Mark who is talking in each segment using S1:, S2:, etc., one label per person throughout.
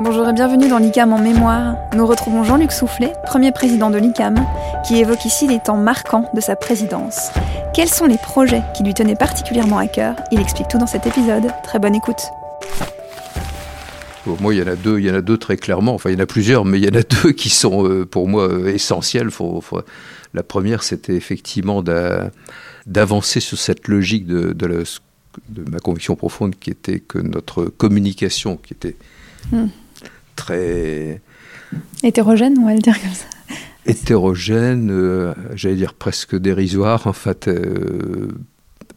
S1: Bonjour et bienvenue dans l'ICAM en mémoire. Nous retrouvons Jean-Luc Soufflet, premier président de l'ICAM, qui évoque ici les temps marquants de sa présidence. Quels sont les projets qui lui tenaient particulièrement à cœur? Il explique tout dans cet épisode. Très bonne écoute.
S2: Pour moi, il y en a deux, il y en a deux très clairement. Enfin, il y en a plusieurs, mais il y en a deux qui sont euh, pour moi euh, essentiels. La première, c'était effectivement d'avancer sur cette logique de, de, ma conviction profonde, qui était que notre communication, qui était hmm très...
S1: Hétérogène, on va le dire comme ça.
S2: Hétérogène, euh, j'allais dire presque dérisoire, en fait, euh,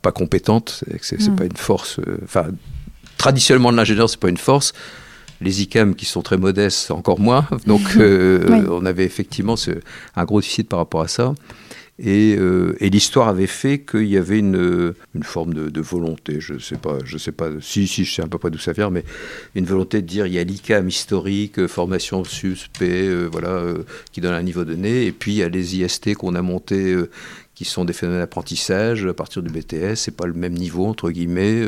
S2: pas compétente, c'est mm. pas une force. Euh, enfin, traditionnellement, l'ingénieur, c'est pas une force. Les ICAM qui sont très modestes, encore moins. Donc, on avait effectivement ce, un gros déficit par rapport à ça. Euh, et, l'histoire avait fait qu'il y avait une, une forme de, volonté, je ne sais pas, sais pas, si, si, je sais à peu près d'où ça vient, mais une volonté de dire il y a l'ICAM historique, euh, formation suspect, euh, voilà, qui donne un niveau donné, et puis il y a les IST qu'on a montés, qui sont des phénomènes d'apprentissage à partir du BTS, c'est pas le même niveau, entre guillemets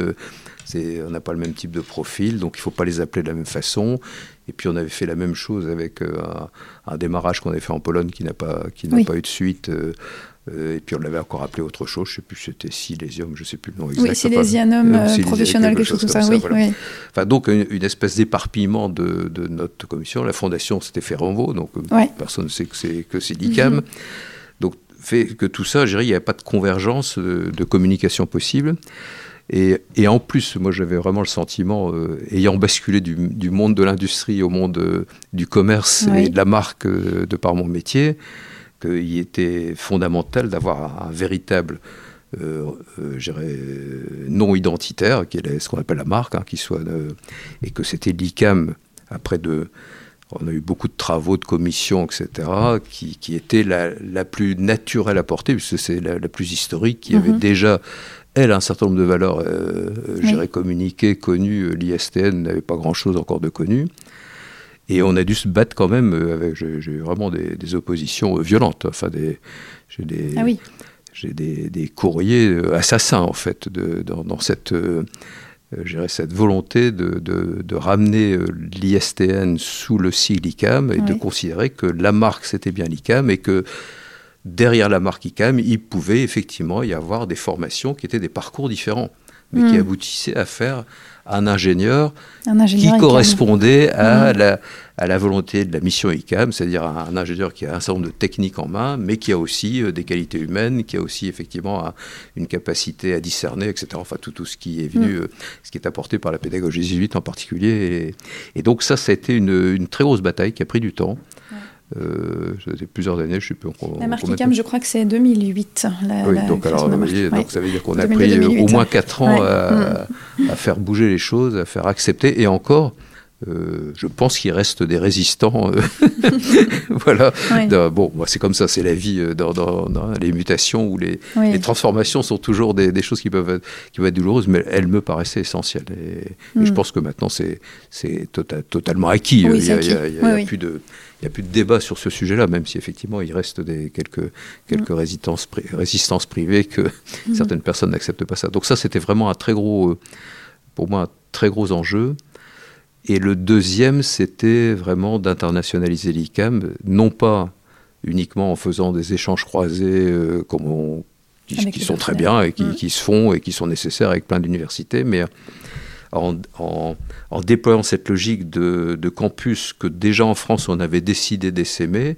S2: on n'a pas le même type de profil, donc il ne faut pas les appeler de la même façon. Et puis on avait fait la même chose avec euh, un, démarrage qu'on avait fait en Pologne qui n'a pas, qui n'a pas eu de suite. Euh, euh, et puis on l'avait encore appelé autre chose, je ne sais plus, c'était Silésium, je ne sais plus le nom exact.
S1: Oui, Silésianum professionnel, quelque chose comme ça, oui,
S2: Enfin, donc une, espèce d'éparpillement de, notre commission. La fondation, c'était Ferronvo, donc personne ne sait que c'est, que c'est l'ICAM. Mhm. Fait que tout ça, je dirais, il n'y avait pas de convergence de communication possible. Et, en plus, moi j'avais vraiment le sentiment, euh, ayant basculé du, monde de l'industrie au monde euh, du commerce et de la marque euh, de par mon métier, qu'il était fondamental d'avoir un, véritable non identitaire, qui est ce qu'on appelle la marque, hein, qui soit, et que c'était l'ICAM, après de, on a eu beaucoup de travaux, de commissions, etc., qui, qui était la, plus naturelle à porter, puisque c'est la, plus historique, qui avait mhm. déjà elle a un certain nombre de valeurs, euh, oui. communiquées, connues. Euh, L'ISTN n'avait pas grand-chose encore de connu. Et on a dû se battre quand même euh, avec. J'ai eu vraiment des, oppositions euh, violentes. Enfin, des, j'ai des, ah j'ai des, courriers assassins, en fait, de, dans, cette. Cette volonté de, de, ramener l'ISTN sous le sigle ICAM et de considérer que la marque c'était bien l'ICAM et que derrière la marque ICAM, il pouvait effectivement y avoir des formations qui étaient des parcours différents, mais qui hmm. aboutissaient à faire un ingénieur, qui correspondait à, hmm. la, à la volonté de la mission ICAM, c'est-à-dire un, ingénieur qui a un certain nombre de techniques en main, mais qui a aussi euh, des qualités humaines, qui a aussi effectivement une capacité à discerner, etc. Enfin, tout, tout ce qui est venu, hmm. euh, ce qui est apporté par la pédagogie jésuite en particulier. Et, donc ça, ça a été une, une, très grosse bataille qui a pris du temps. Euh, ça fait plusieurs années, je ne sais plus.
S1: la marque ICAM, je crois que c'est 2008.
S2: oui, donc, alors, donc ça veut dire qu'on a pris au moins 4 ans mm. à, faire bouger les choses, à faire accepter, et encore. Euh, je pense qu'il reste des résistants. Euh, voilà. bon, c'est comme ça, c'est la vie dans, les mutations ou les, les, transformations sont toujours des, choses qui peuvent, être, qui peuvent être douloureuses, mais elles me paraissaient essentielles. Et, je mm. pense que maintenant, c'est tota-, totalement acquis. il n'y a, a plus de il n'y a plus de débat sur ce sujet-là, même si effectivement il reste des, quelques, quelques mm. résistances, résistances privées que mm. certaines personnes n'acceptent pas ça. Donc ça, c'était vraiment un très gros, euh, pour moi, un très gros enjeu. Et le deuxième, c'était vraiment d'internationaliser l'ICAM, non pas uniquement en faisant des échanges croisés euh, comme qui, sont très bien et qui, mm. qui, se font et qui sont nécessaires avec plein d'universités, mais en, déployant cette logique de, campus que déjà en France on avait décidé d'essaimer,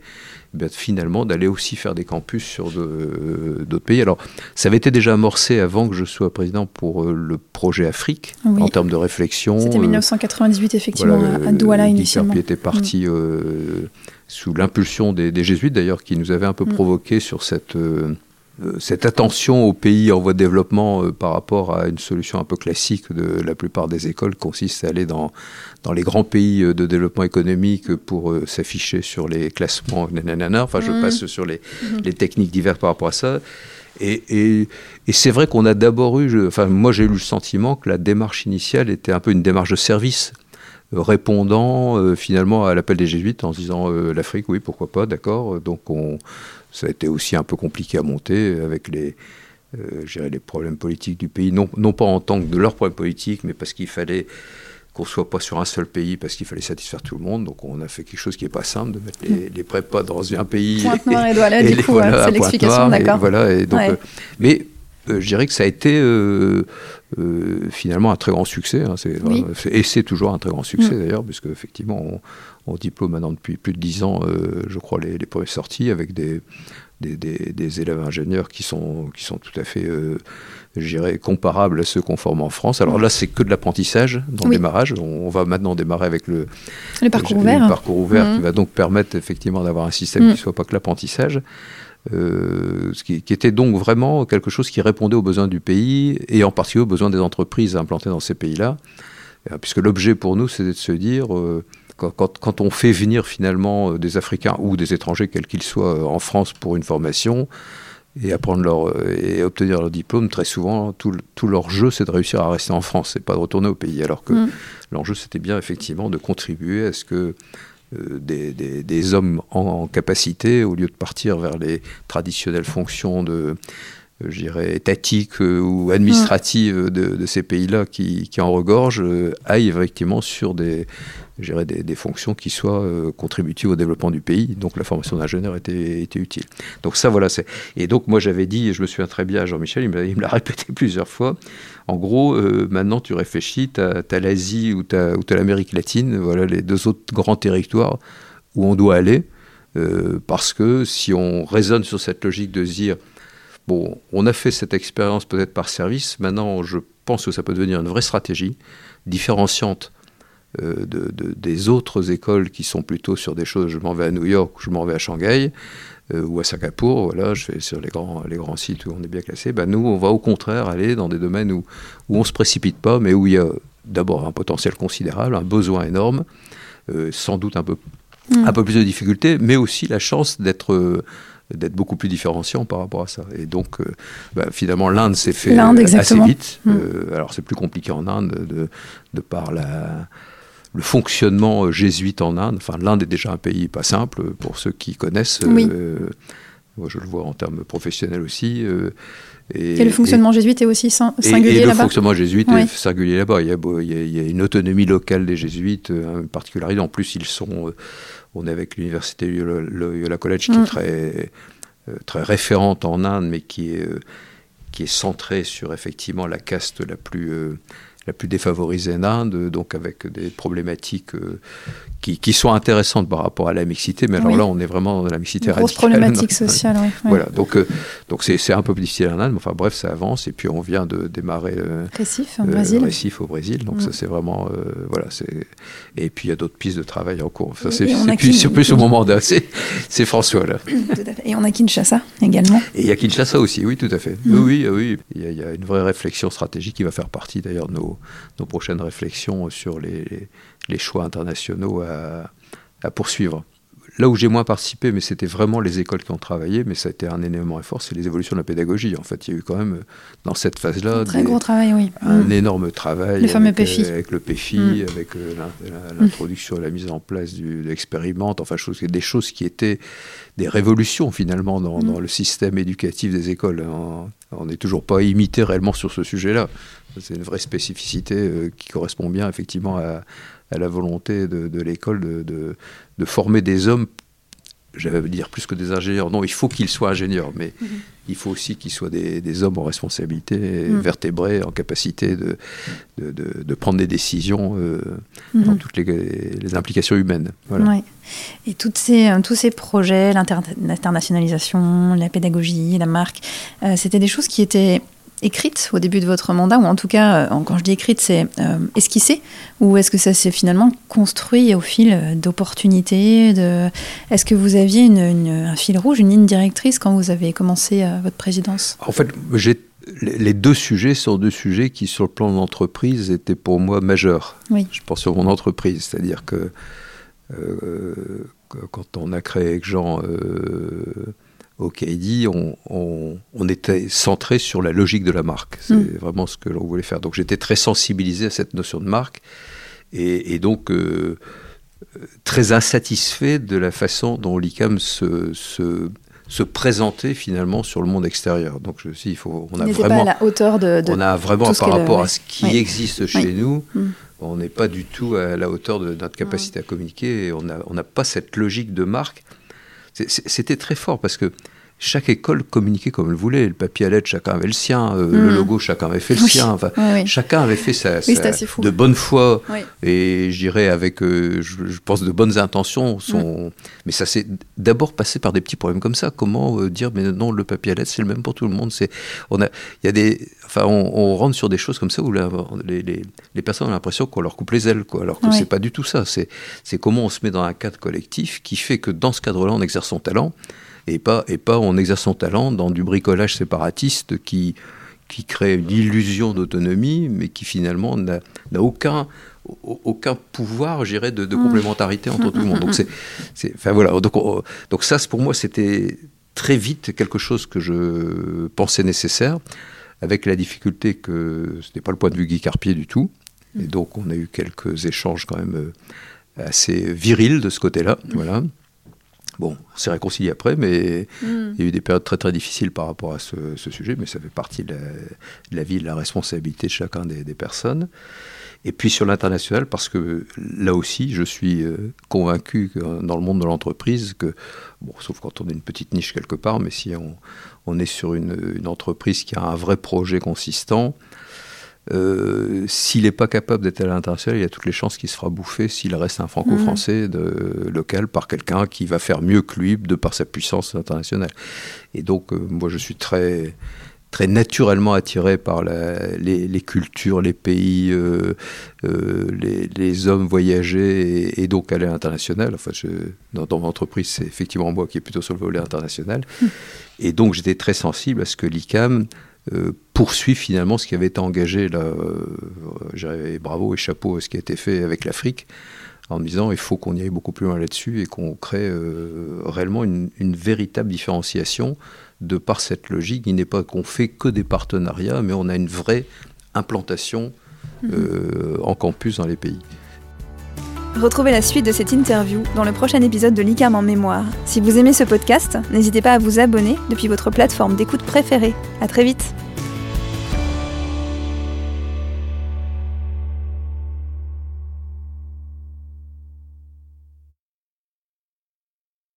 S2: eh finalement d'aller aussi faire des campus sur d'autres pays. Alors ça avait été déjà amorcé avant que je sois président pour euh, le projet Afrique en termes de réflexion.
S1: C'était 1998 effectivement à Douala initialement.
S2: Qui était parti mm. euh, sous l'impulsion des, jésuites d'ailleurs qui nous avait un peu mm. provoqué sur cette euh, euh, cette attention aux pays en voie de développement euh, par rapport à une solution un peu classique de la plupart des écoles consiste à aller dans, dans les grands pays euh, de développement économique pour s'afficher sur les classements, nanana. enfin je mmh. passe sur les, mmh. les, techniques diverses par rapport à ça. Et, et, et c'est vrai qu'on a d'abord eu, enfin moi j'ai eu le sentiment que la démarche initiale était un peu une démarche de service répondant finalement à l'appel des jésuites en se disant l'Afrique, oui, pourquoi pas, d'accord. Donc on, ça a été aussi un peu compliqué à monter avec les, euh, les problèmes politiques du pays, non, non pas en tant que de leurs problèmes politiques, mais parce qu'il fallait qu'on ne soit pas sur un seul pays parce qu'il fallait satisfaire tout le monde. Donc on a fait quelque chose qui n'est pas simple, de mettre les, les prépas dans un pays.
S1: Pointe noire et, Douala, du coup, c'est l'explication, d'accord.
S2: Voilà, et donc, euh, mais euh, je dirais que ça a été euh, finalement un très grand succès. Hein, et c'est toujours un très grand succès mm. d'ailleurs, puisque effectivement, on, on, diplôme maintenant depuis plus de dix ans, je crois, les, les premières sorties avec des, des, des, élèves ingénieurs qui sont, qui sont tout à fait je dirais, comparable à ceux qu'on forme en France. Alors là, c'est que de l'apprentissage dans le démarrage. On, va maintenant démarrer avec le,
S1: le parcours ouvert,
S2: le parcours ouvert qui mmh. va donc permettre effectivement d'avoir un système qui ne mmh. soit pas que l'apprentissage. Euh, ce qui, était donc vraiment quelque chose qui répondait aux besoins du pays et en particulier aux besoins des entreprises implantées dans ces pays-là. Euh, puisque l'objet pour nous, c'est de se dire, euh, quand, quand, quand, on fait venir finalement des Africains ou des étrangers, quels qu'ils soient, en France pour une formation, et apprendre leur et obtenir leur diplôme, très souvent, tout, tout leur jeu, c'est de réussir à rester en France et pas de retourner au pays. Alors que mm. l'enjeu, c'était bien effectivement de contribuer à ce que des, des, hommes en, capacité, au lieu de partir vers les traditionnelles fonctions de, euh, je dirais, étatiques euh, ou administratives de, ces pays-là qui, qui, en regorgent, aillent effectivement sur des, des, fonctions qui soient euh, contributives au développement du pays. Donc la formation d'ingénieur était, était, utile. Donc ça, voilà. c'est Et donc moi j'avais dit, et je me souviens très bien à Jean-Michel, il me l'a répété plusieurs fois, en gros, euh, maintenant tu réfléchis, tu as, l'Asie ou tu as, l'Amérique latine, voilà les deux autres grands territoires où on doit aller. Euh, parce que si on raisonne sur cette logique de dire, bon, on a fait cette expérience peut-être par service, maintenant je pense que ça peut devenir une vraie stratégie différenciante euh, de, des autres écoles qui sont plutôt sur des choses, je m'en vais à New York, je m'en vais à Shanghai, euh, ou à Singapour, voilà, je fais sur les grands, les grands sites où on est bien classé, ben nous, on va au contraire aller dans des domaines où, où on ne se précipite pas, mais où il y a d'abord un potentiel considérable, un besoin énorme, euh, sans doute un peu, mm. un peu plus de difficultés, mais aussi la chance d'être d'être beaucoup plus différenciant par rapport à ça. Et donc, ben, finalement, l'Inde s'est fait assez vite. Mm. alors, c'est plus compliqué en Inde de, de par la, le fonctionnement euh, jésuite en Inde. Enfin, l'Inde est déjà un pays pas simple pour ceux qui connaissent. Euh, moi, je le vois en termes professionnels aussi. Euh,
S1: et, le fonctionnement jésuite est aussi singulier
S2: là-bas
S1: Le
S2: fonctionnement jésuite est singulier là-bas. Il, y, a, une autonomie locale des jésuites, une particularité. En plus, ils sont. on est avec l'université Yola College qui est mm. très, très référente en Inde, mais qui est, qui est centrée sur effectivement la caste la plus la plus défavorisée en Inde, donc avec des problématiques euh, qui, qui, sont intéressantes par rapport à la mixité, mais alors là, on est vraiment dans la mixité
S1: Une grosse problématique sociale, oui.
S2: Voilà, donc euh, donc c'est un peu plus difficile en Inde, mais enfin bref, ça avance, et puis on vient de démarrer
S1: euh, Récif, au Brésil.
S2: Récif au Brésil, donc ça mm. c'est vraiment, voilà, c'est et puis il y a d'autres pistes de travail en cours. Ça c'est plus, plus au moment d'un, c'est François là.
S1: Et on a Kinshasa également.
S2: Et il y a Kinshasa aussi, oui, tout à fait. Mm. Oui, oui, il y, a, il y a une vraie réflexion stratégique qui va faire partie d'ailleurs de nos nos, prochaines réflexions sur les, choix internationaux à, poursuivre. Là où j'ai moins participé, mais c'était vraiment les écoles qui ont travaillé, mais ça a été un énorme effort, c'est les évolutions de la pédagogie. En fait, il y a eu quand même, dans cette phase-là,
S1: un très gros travail, oui.
S2: Un mm. énorme travail.
S1: Le fameux PFI.
S2: Euh, avec le PFI, mm. avec euh, l'introduction et la mise en place du, de l'expérimente, enfin, des choses qui étaient des révolutions finalement dans, le système éducatif des écoles. On n'est toujours pas imité réellement sur ce sujet-là. C'est une vraie spécificité euh, qui correspond bien effectivement à, la volonté de, l'école de, de, former des hommes, j'allais dire plus que des ingénieurs. Non, il faut qu'ils soient ingénieurs, mais mhm. il faut aussi qu'ils soient des, hommes en responsabilité, mhm. vertébrés, en capacité de, de, prendre des décisions euh, mhm. dans toutes les, implications humaines.
S1: Voilà. Et toutes ces, euh, tous ces projets, l'internationalisation, la pédagogie, la marque, c'était des choses qui étaient écrite au début de votre mandat, ou en tout cas, euh, quand je dis écrite, c'est euh, esquissé, ou est-ce que ça s'est finalement construit au fil euh, d'opportunités de... Est-ce que vous aviez une, un fil rouge, une ligne directrice quand vous avez commencé votre présidence?
S2: En fait, les deux sujets sont deux sujets qui, sur le plan de l'entreprise, étaient pour moi majeurs.
S1: Oui.
S2: Je pense sur mon entreprise, c'est-à-dire que quand on a créé avec Jean au KD, on, on, était centré sur la logique de la marque. C'est mm. vraiment ce que l'on voulait faire. Donc j'étais très sensibilisé à cette notion de marque et, donc euh, très insatisfait de la façon dont l'ICAM se, se, se, présentait finalement sur le monde extérieur. Donc je il faut, on a vraiment,
S1: pas à la hauteur de,
S2: on a vraiment par rapport à ce qui existe chez nous. Mm. on n'est pas du tout à la hauteur de notre capacité à communiquer. Et on n'a on pas cette logique de marque. C'était très fort parce que chaque école communiquait comme elle voulait. Le papier à lettres, chacun avait le sien. Euh, le mm. logo, chacun avait fait le sien. Enfin, Chacun avait fait ça de bonne foi. Et je dirais avec, euh, je, pense, de bonnes intentions. Son... Mm. Mais ça s'est d'abord passé par des petits problèmes comme ça. Comment euh, dire, mais non, le papier à lettres, c'est le même pour tout le monde. C'est, on a, il y a des, enfin, on, rentre sur des choses comme ça où les, les, les, personnes ont l'impression qu'on leur coupe les ailes, quoi. Alors que c'est pas du tout ça. C'est, c'est comment on se met dans un cadre collectif qui fait que dans ce cadre-là, on exerce son talent et pas, et pas on exerce son talent dans du bricolage séparatiste qui, qui crée une illusion d'autonomie, mais qui finalement n'a aucun, aucun pouvoir, j'irais, de, de, mmh. complémentarité entre tout le monde. Donc, c'est, enfin, voilà. donc, donc ça, pour moi, c'était très vite quelque chose que je pensais nécessaire, avec la difficulté que ce n'est pas le point de vue Guy Carpier du tout. Et mmh. donc, on a eu quelques échanges quand même euh, assez virils de ce côté-là. Voilà. Bon, on s'est réconcilié après, mais hmm. il y a eu des périodes très très difficiles par rapport à ce, sujet, mais ça fait partie de la, vie, de la responsabilité de chacun des, personnes. Et puis sur l'international, parce que là aussi, je suis euh, convaincu que dans le monde de l'entreprise, que, bon, sauf quand on est une petite niche quelque part, mais si on, est sur une, entreprise qui a un vrai projet consistant, euh, s'il n'est pas capable d'être à l'international, il y a toutes les chances qu'il se fera bouffer s'il reste un franco-français de, local par quelqu'un qui va faire mieux que lui de par sa puissance internationale. Et donc, euh, moi, je suis très très naturellement attiré par les, cultures, les pays, euh, les, hommes voyagés et, donc aller à l'international. Enfin, dans, mon entreprise, c'est effectivement moi qui est plutôt sur le volet international. Hum. Et donc, j'étais très sensible à ce que l'ICAM euh, poursuivre finalement ce qui avait été engagé là, euh, bravo et chapeau à ce qui a été fait avec l'Afrique, en me disant il faut qu'on y aille beaucoup plus loin là-dessus et qu'on crée euh, réellement une, véritable différenciation de par cette logique. Il n'est pas qu'on fait que des partenariats, mais on a une vraie implantation mhm. en campus dans les pays.
S1: Retrouvez la suite de cette interview dans le prochain épisode de l'ICAM en mémoire. Si vous aimez ce podcast, n'hésitez pas à vous abonner depuis votre plateforme d'écoute préférée. À très vite